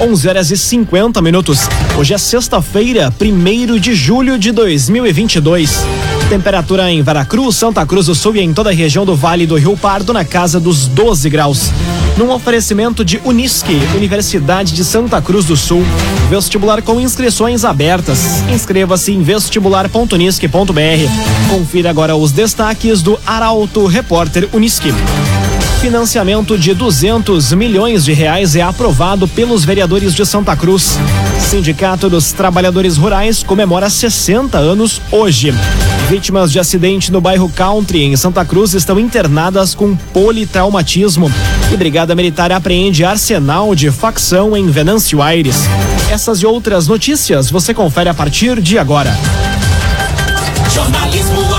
11 horas e 50 minutos. Hoje é sexta-feira, 1 de julho de 2022. Temperatura em Veracruz, Santa Cruz do Sul e em toda a região do Vale do Rio Pardo na casa dos 12 graus. Num oferecimento de Unisque, Universidade de Santa Cruz do Sul. Vestibular com inscrições abertas. Inscreva-se em vestibular.unisque.br. Confira agora os destaques do Arauto Repórter Unisque. Financiamento de 200 milhões de reais é aprovado pelos vereadores de Santa Cruz. Sindicato dos Trabalhadores Rurais comemora 60 anos hoje. Vítimas de acidente no bairro Country, em Santa Cruz, estão internadas com politraumatismo. E Brigada Militar apreende arsenal de facção em Venâncio Aires. Essas e outras notícias você confere a partir de agora. Jornalismo.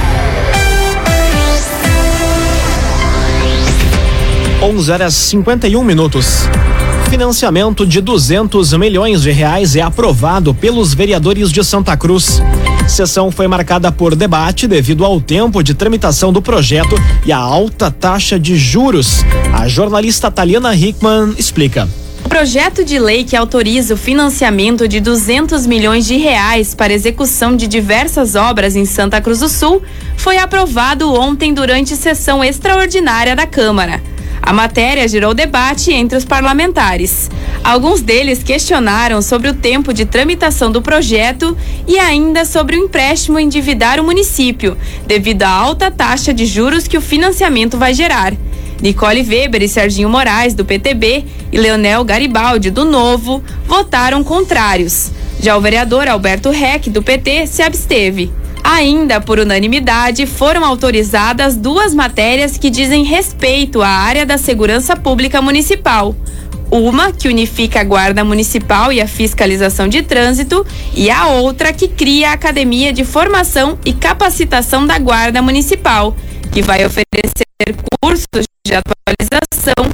11 horas 51 minutos. Financiamento de 200 milhões de reais é aprovado pelos vereadores de Santa Cruz. Sessão foi marcada por debate devido ao tempo de tramitação do projeto e a alta taxa de juros. A jornalista Taliana Hickman explica. O projeto de lei que autoriza o financiamento de 200 milhões de reais para execução de diversas obras em Santa Cruz do Sul foi aprovado ontem durante sessão extraordinária da Câmara. A matéria gerou debate entre os parlamentares. Alguns deles questionaram sobre o tempo de tramitação do projeto e ainda sobre o empréstimo endividar o município, devido à alta taxa de juros que o financiamento vai gerar. Nicole Weber e Serginho Moraes, do PTB, e Leonel Garibaldi, do Novo, votaram contrários. Já o vereador Alberto Reck, do PT, se absteve. Ainda por unanimidade, foram autorizadas duas matérias que dizem respeito à área da segurança pública municipal. Uma que unifica a Guarda Municipal e a fiscalização de trânsito, e a outra que cria a Academia de Formação e Capacitação da Guarda Municipal, que vai oferecer cursos de atualização,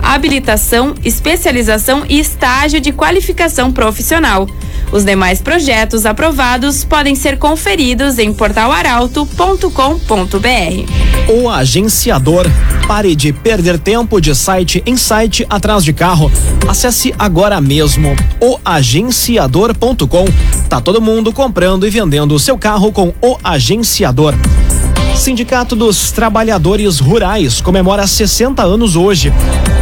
habilitação, especialização e estágio de qualificação profissional. Os demais projetos aprovados podem ser conferidos em portalaralto.com.br. O agenciador. Pare de perder tempo de site em site atrás de carro. Acesse agora mesmo oagenciador.com. Tá todo mundo comprando e vendendo o seu carro com o agenciador. Sindicato dos Trabalhadores Rurais comemora 60 anos hoje.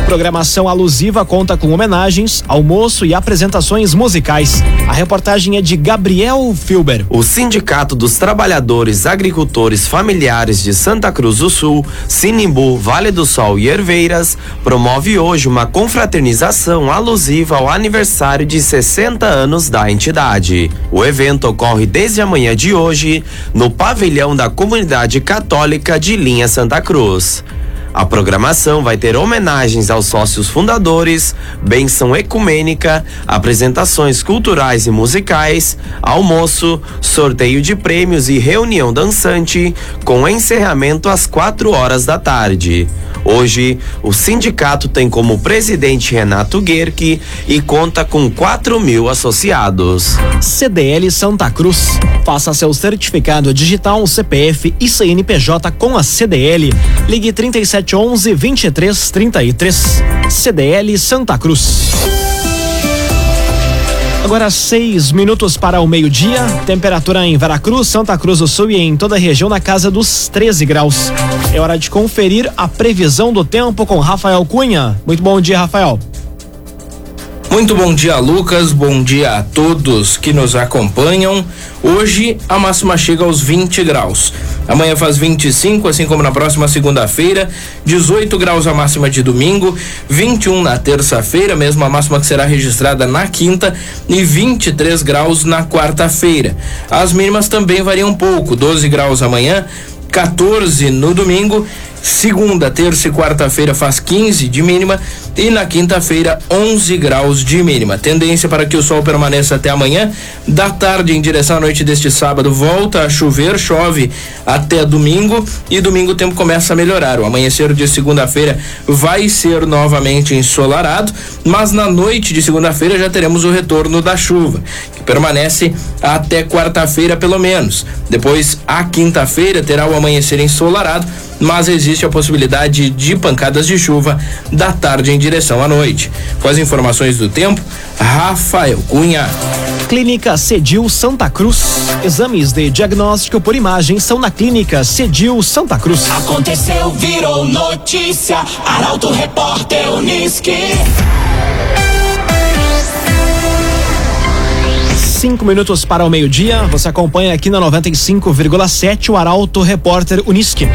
Programação alusiva conta com homenagens, almoço e apresentações musicais. A reportagem é de Gabriel Filber. O Sindicato dos Trabalhadores Agricultores Familiares de Santa Cruz do Sul, Sinimbu, Vale do Sol e Herveiras promove hoje uma confraternização alusiva ao aniversário de 60 anos da entidade. O evento ocorre desde a manhã de hoje no pavilhão da comunidade católica de Linha Santa Cruz. A programação vai ter homenagens aos sócios fundadores, benção ecumênica, apresentações culturais e musicais, almoço, sorteio de prêmios e reunião dançante, com encerramento às 4 horas da tarde. Hoje, o sindicato tem como presidente Renato Guerque e conta com 4 mil associados. CDL Santa Cruz. Faça seu certificado digital CPF e CNPJ com a CDL. Ligue 3711 2333. CDL Santa Cruz. Agora seis minutos para o meio-dia. Temperatura em Veracruz, Santa Cruz do Sul e em toda a região na casa dos 13 graus. É hora de conferir a previsão do tempo com Rafael Cunha. Muito bom dia, Rafael. Muito bom dia, Lucas. Bom dia a todos que nos acompanham. Hoje a máxima chega aos 20 graus. Amanhã faz 25, assim como na próxima segunda-feira. 18 graus a máxima de domingo, 21 na terça-feira, mesmo a máxima que será registrada na quinta, e 23 graus na quarta-feira. As mínimas também variam um pouco: 12 graus amanhã, 14 no domingo. Segunda, terça e quarta-feira faz 15 de mínima e na quinta-feira 11 graus de mínima. Tendência para que o sol permaneça até amanhã. Da tarde em direção à noite deste sábado volta a chover, chove até domingo e domingo o tempo começa a melhorar. O amanhecer de segunda-feira vai ser novamente ensolarado, mas na noite de segunda-feira já teremos o retorno da chuva, que permanece até quarta-feira pelo menos. Depois, a quinta-feira terá o amanhecer ensolarado mas existe a possibilidade de pancadas de chuva da tarde em direção à noite. Com as informações do tempo, Rafael Cunha. Clínica Cedil Santa Cruz. Exames de diagnóstico por imagem são na Clínica Cedil Santa Cruz. Aconteceu, virou notícia. Arauto Repórter Uniski. Cinco minutos para o meio-dia. Você acompanha aqui na 95,7 o Arauto Repórter Uniski.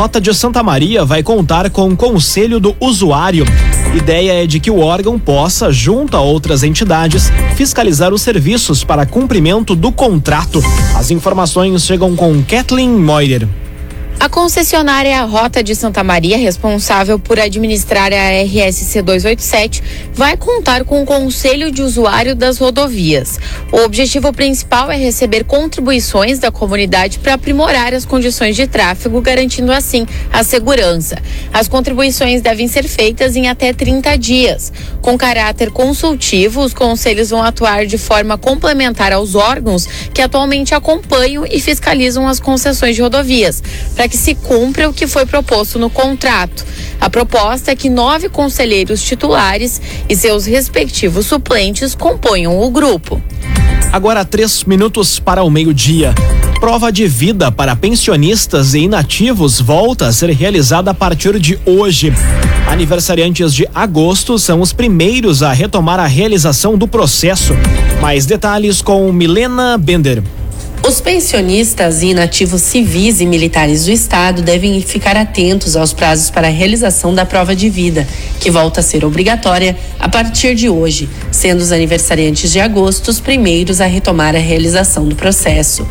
Rota de Santa Maria vai contar com o Conselho do Usuário. Ideia é de que o órgão possa, junto a outras entidades, fiscalizar os serviços para cumprimento do contrato. As informações chegam com Kathleen Moider. A concessionária Rota de Santa Maria, responsável por administrar a RSC 287, vai contar com o Conselho de Usuário das Rodovias. O objetivo principal é receber contribuições da comunidade para aprimorar as condições de tráfego, garantindo assim a segurança. As contribuições devem ser feitas em até 30 dias. Com caráter consultivo, os conselhos vão atuar de forma complementar aos órgãos que atualmente acompanham e fiscalizam as concessões de rodovias, para que se cumpra o que foi proposto no contrato. A proposta é que nove conselheiros titulares e seus respectivos suplentes componham o grupo. Agora três minutos para o meio-dia. Prova de vida para pensionistas e inativos volta a ser realizada a partir de hoje. Aniversariantes de agosto são os primeiros a retomar a realização do processo. Mais detalhes com Milena Bender. Os pensionistas e inativos civis e militares do Estado devem ficar atentos aos prazos para a realização da prova de vida, que volta a ser obrigatória a partir de hoje, sendo os aniversariantes de agosto os primeiros a retomar a realização do processo.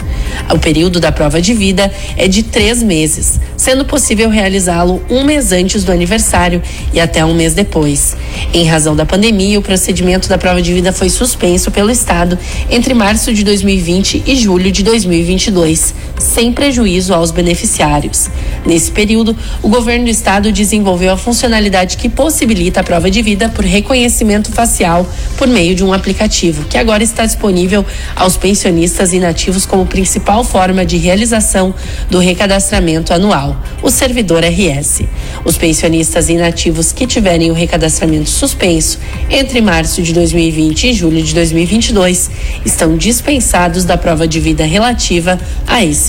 O período da prova de vida é de três meses, sendo possível realizá-lo um mês antes do aniversário e até um mês depois. Em razão da pandemia, o procedimento da prova de vida foi suspenso pelo Estado entre março de 2020 e julho de de 2022, sem prejuízo aos beneficiários. Nesse período, o governo do estado desenvolveu a funcionalidade que possibilita a prova de vida por reconhecimento facial por meio de um aplicativo, que agora está disponível aos pensionistas inativos como principal forma de realização do recadastramento anual, o servidor RS. Os pensionistas inativos que tiverem o recadastramento suspenso entre março de 2020 e julho de 2022 estão dispensados da prova de vida relativa a esse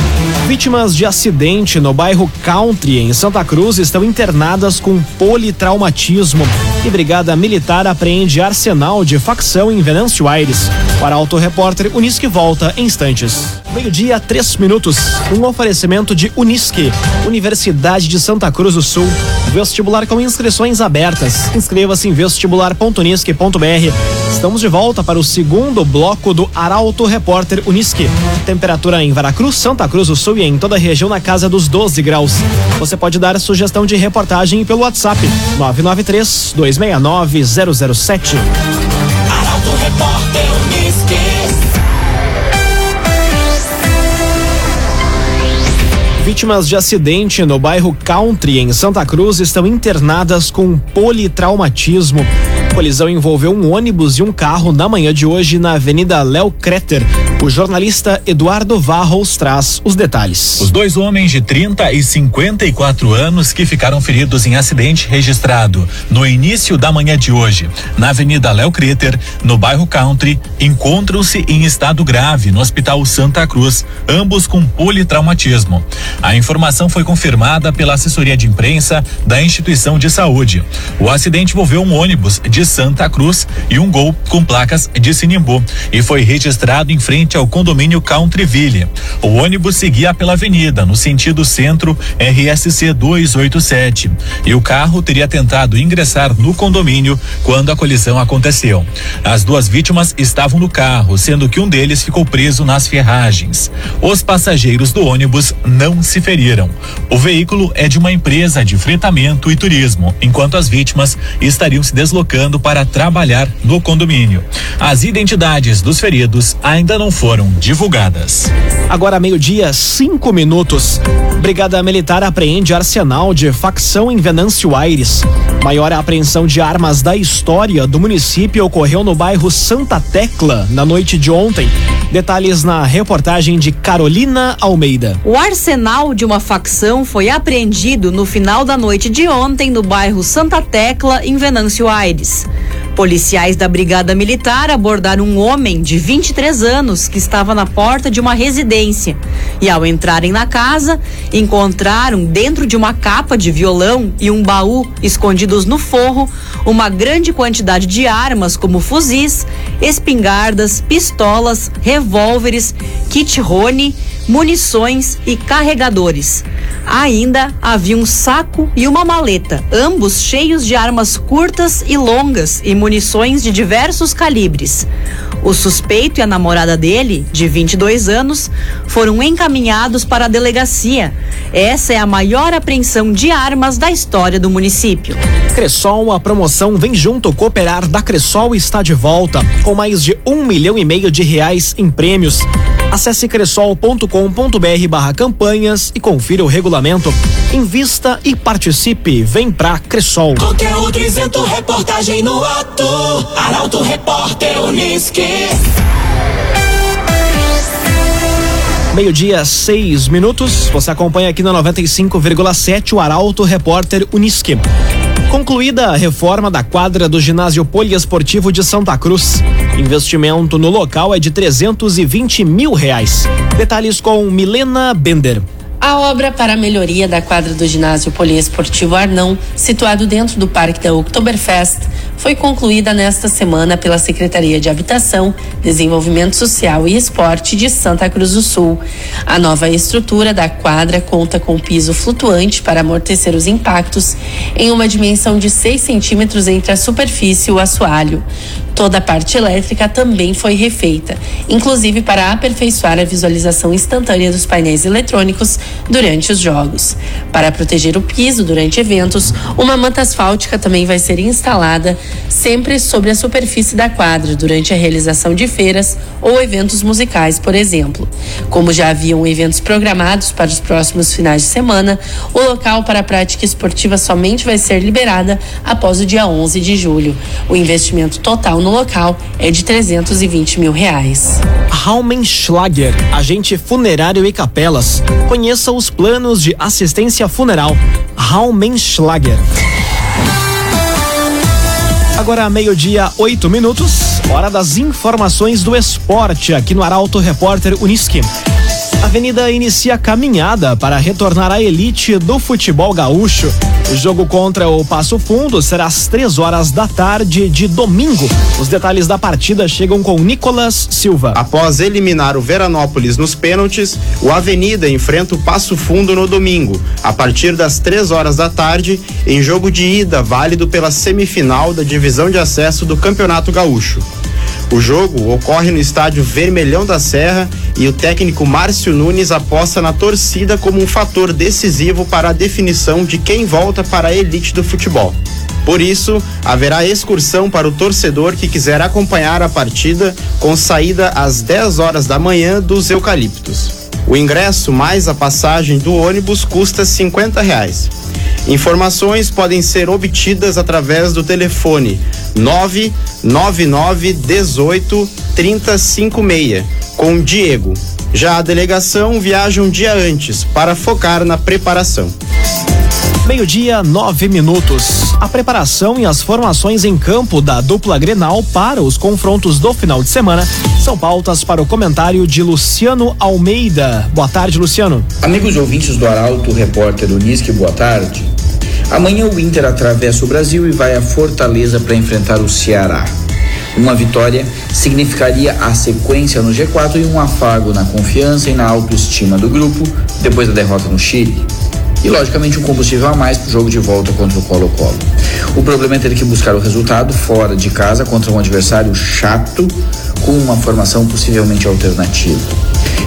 Vítimas de acidente no bairro Country, em Santa Cruz, estão internadas com politraumatismo. E Brigada Militar apreende arsenal de facção em Venâncio Aires. O Arauto Repórter Unisque volta em instantes. Meio-dia, três minutos. Um oferecimento de Unisque, Universidade de Santa Cruz do Sul. Vestibular com inscrições abertas. Inscreva-se em vestibular.unisque.br. Estamos de volta para o segundo bloco do Arauto Repórter Unisque. Temperatura em Veracruz, Santa Cruz do Sul e em toda a região na casa dos 12 graus. Você pode dar sugestão de reportagem pelo WhatsApp 993 269 007. Arauto Repórter Uniski. Vítimas de acidente no bairro Country, em Santa Cruz, estão internadas com politraumatismo. Colisão envolveu um ônibus e um carro na manhã de hoje na Avenida Léo Creter. O jornalista Eduardo Varros traz os detalhes. Os dois homens de 30 e 54 anos que ficaram feridos em acidente registrado no início da manhã de hoje, na Avenida Léo Creter, no bairro Country, encontram-se em estado grave no Hospital Santa Cruz, ambos com politraumatismo. A informação foi confirmada pela assessoria de imprensa da instituição de saúde. O acidente envolveu um ônibus de de Santa Cruz e um Gol com placas de Sinimbu e foi registrado em frente ao condomínio Countryville. O ônibus seguia pela avenida no sentido centro RSC 287 e o carro teria tentado ingressar no condomínio quando a colisão aconteceu. As duas vítimas estavam no carro, sendo que um deles ficou preso nas ferragens. Os passageiros do ônibus não se feriram. O veículo é de uma empresa de fretamento e turismo, enquanto as vítimas estariam se deslocando para trabalhar no condomínio. As identidades dos feridos ainda não foram divulgadas. Agora meio-dia, cinco minutos. Brigada Militar apreende arsenal de facção em Venâncio Aires. Maior apreensão de armas da história do município ocorreu no bairro Santa Tecla na noite de ontem. Detalhes na reportagem de Carolina Almeida. O arsenal de uma facção foi apreendido no final da noite de ontem no bairro Santa Tecla, em Venâncio Aires. Policiais da Brigada Militar abordaram um homem de 23 anos que estava na porta de uma residência. E ao entrarem na casa, encontraram dentro de uma capa de violão e um baú escondidos no forro uma grande quantidade de armas como fuzis, espingardas, pistolas, revólveres, kit Rony, munições e carregadores. Ainda havia um saco e uma maleta, ambos cheios de armas curtas e longas e munições de diversos calibres. O suspeito e a namorada dele, de 22 anos, foram encaminhados para a delegacia. Essa é a maior apreensão de armas da história do município. Cressol, a promoção Vem Junto Cooperar da Cressol está de volta, com mais de um milhão e meio de reais em prêmios. Acesse cressol.com.br barra campanhas e confira o regulamento. Invista e participe. Vem pra Cressol. Conteúdo isento, reportagem no ato. Arauto Repórter Uniski. Meio-dia, seis minutos. Você acompanha aqui na 95,7 o Arauto Repórter Uniski. Concluída a reforma da quadra do ginásio poliesportivo de Santa Cruz. Investimento no local é de 320 mil reais. Detalhes com Milena Bender. A obra para a melhoria da quadra do ginásio poliesportivo Arnão, situado dentro do Parque da Oktoberfest, foi concluída nesta semana pela Secretaria de Habitação, Desenvolvimento Social e Esporte de Santa Cruz do Sul. A nova estrutura da quadra conta com piso flutuante para amortecer os impactos em uma dimensão de 6 centímetros entre a superfície e o assoalho. Toda a parte elétrica também foi refeita, inclusive para aperfeiçoar a visualização instantânea dos painéis eletrônicos durante os jogos. Para proteger o piso durante eventos, uma manta asfáltica também vai ser instalada sempre sobre a superfície da quadra durante a realização de feiras ou eventos musicais, por exemplo. Como já haviam eventos programados para os próximos finais de semana, o local para a prática esportiva somente vai ser liberada após o dia 11 de julho. O investimento total no local é de 320 mil reais. Raumenschlager, agente funerário e capelas. Conheça os planos de assistência funeral. Raumenschlager. Agora meio-dia, oito minutos, hora das informações do esporte aqui no Arauto Repórter Uniski. A Avenida inicia caminhada para retornar à elite do futebol gaúcho. O jogo contra o Passo Fundo será às três horas da tarde de domingo. Os detalhes da partida chegam com Nicolas Silva. Após eliminar o Veranópolis nos pênaltis, o Avenida enfrenta o Passo Fundo no domingo, a partir das três horas da tarde, em jogo de ida válido pela semifinal da divisão de acesso do Campeonato Gaúcho. O jogo ocorre no estádio Vermelhão da Serra e o técnico Márcio Nunes aposta na torcida como um fator decisivo para a definição de quem volta para a elite do futebol. Por isso, haverá excursão para o torcedor que quiser acompanhar a partida com saída às 10 horas da manhã dos Eucaliptos. O ingresso mais a passagem do ônibus custa 50 reais. Informações podem ser obtidas através do telefone 999 18 3056 com Diego. Já a delegação viaja um dia antes para focar na preparação. Meio-dia, nove minutos. A preparação e as formações em campo da dupla Grenal para os confrontos do final de semana são pautas para o comentário de Luciano Almeida. Boa tarde, Luciano. Amigos ouvintes do Arauto, repórter Unisque, boa tarde. Amanhã o Inter atravessa o Brasil e vai a Fortaleza para enfrentar o Ceará. Uma vitória significaria a sequência no G4 e um afago na confiança e na autoestima do grupo depois da derrota no Chile. E, logicamente, um combustível a mais para o jogo de volta contra o Colo-Colo. O problema é ter que buscar o resultado fora de casa contra um adversário chato com uma formação possivelmente alternativa.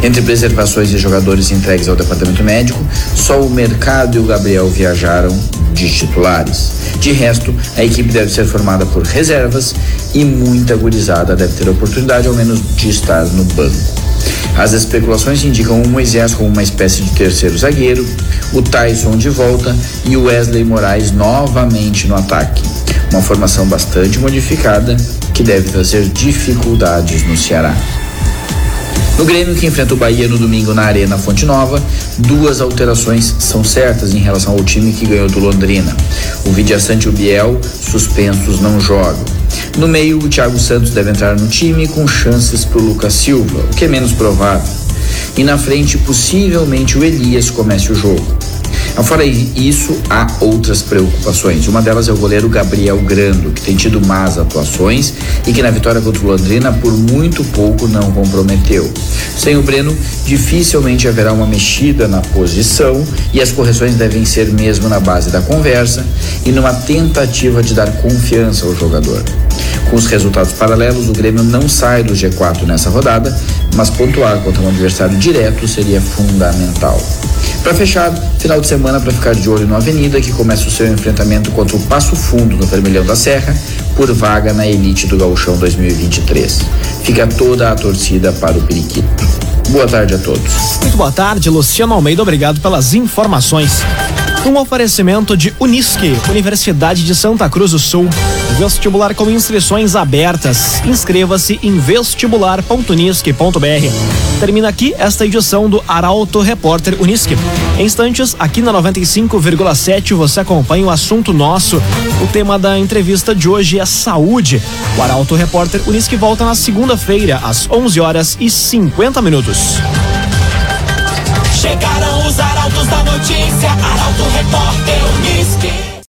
Entre preservações e jogadores entregues ao departamento médico, só o mercado e o Gabriel viajaram de titulares. De resto, a equipe deve ser formada por reservas e muita gurizada deve ter a oportunidade, ao menos, de estar no banco. As especulações indicam o Moisés como uma espécie de terceiro zagueiro, o Tyson de volta e o Wesley Moraes novamente no ataque. Uma formação bastante modificada que deve trazer dificuldades no Ceará. No Grêmio, que enfrenta o Bahia no domingo na Arena Fonte Nova, duas alterações são certas em relação ao time que ganhou do Londrina. O Vidiaçante e o Biel, suspensos, não jogam. No meio, o Thiago Santos deve entrar no time com chances para o Lucas Silva, o que é menos provável. E na frente, possivelmente, o Elias comece o jogo. Fora isso, há outras preocupações. Uma delas é o goleiro Gabriel Grando, que tem tido más atuações e que na vitória contra o Londrina por muito pouco não comprometeu. Sem o Breno, dificilmente haverá uma mexida na posição e as correções devem ser mesmo na base da conversa e numa tentativa de dar confiança ao jogador. Com os resultados paralelos, o Grêmio não sai do G4 nessa rodada, mas pontuar contra um adversário direto seria fundamental. Para fechar, final de semana para ficar de olho no Avenida, que começa o seu enfrentamento contra o Passo Fundo no Vermelhão da Serra, por vaga na elite do Gauchão 2023. Fica toda a torcida para o Periquito. Boa tarde a todos. Muito boa tarde, Luciano Almeida. Obrigado pelas informações. Um oferecimento de Unisque, Universidade de Santa Cruz do Sul. Vestibular com inscrições abertas. Inscreva-se em vestibular.unisque.br. Termina aqui esta edição do Arauto Repórter Unisque. Em instantes, aqui na 95,7 você acompanha o assunto nosso. O tema da entrevista de hoje é saúde. O Arauto Repórter Unisque volta na segunda-feira, às 11 horas e 50 minutos. Chegaram os arautos da notícia, Arauto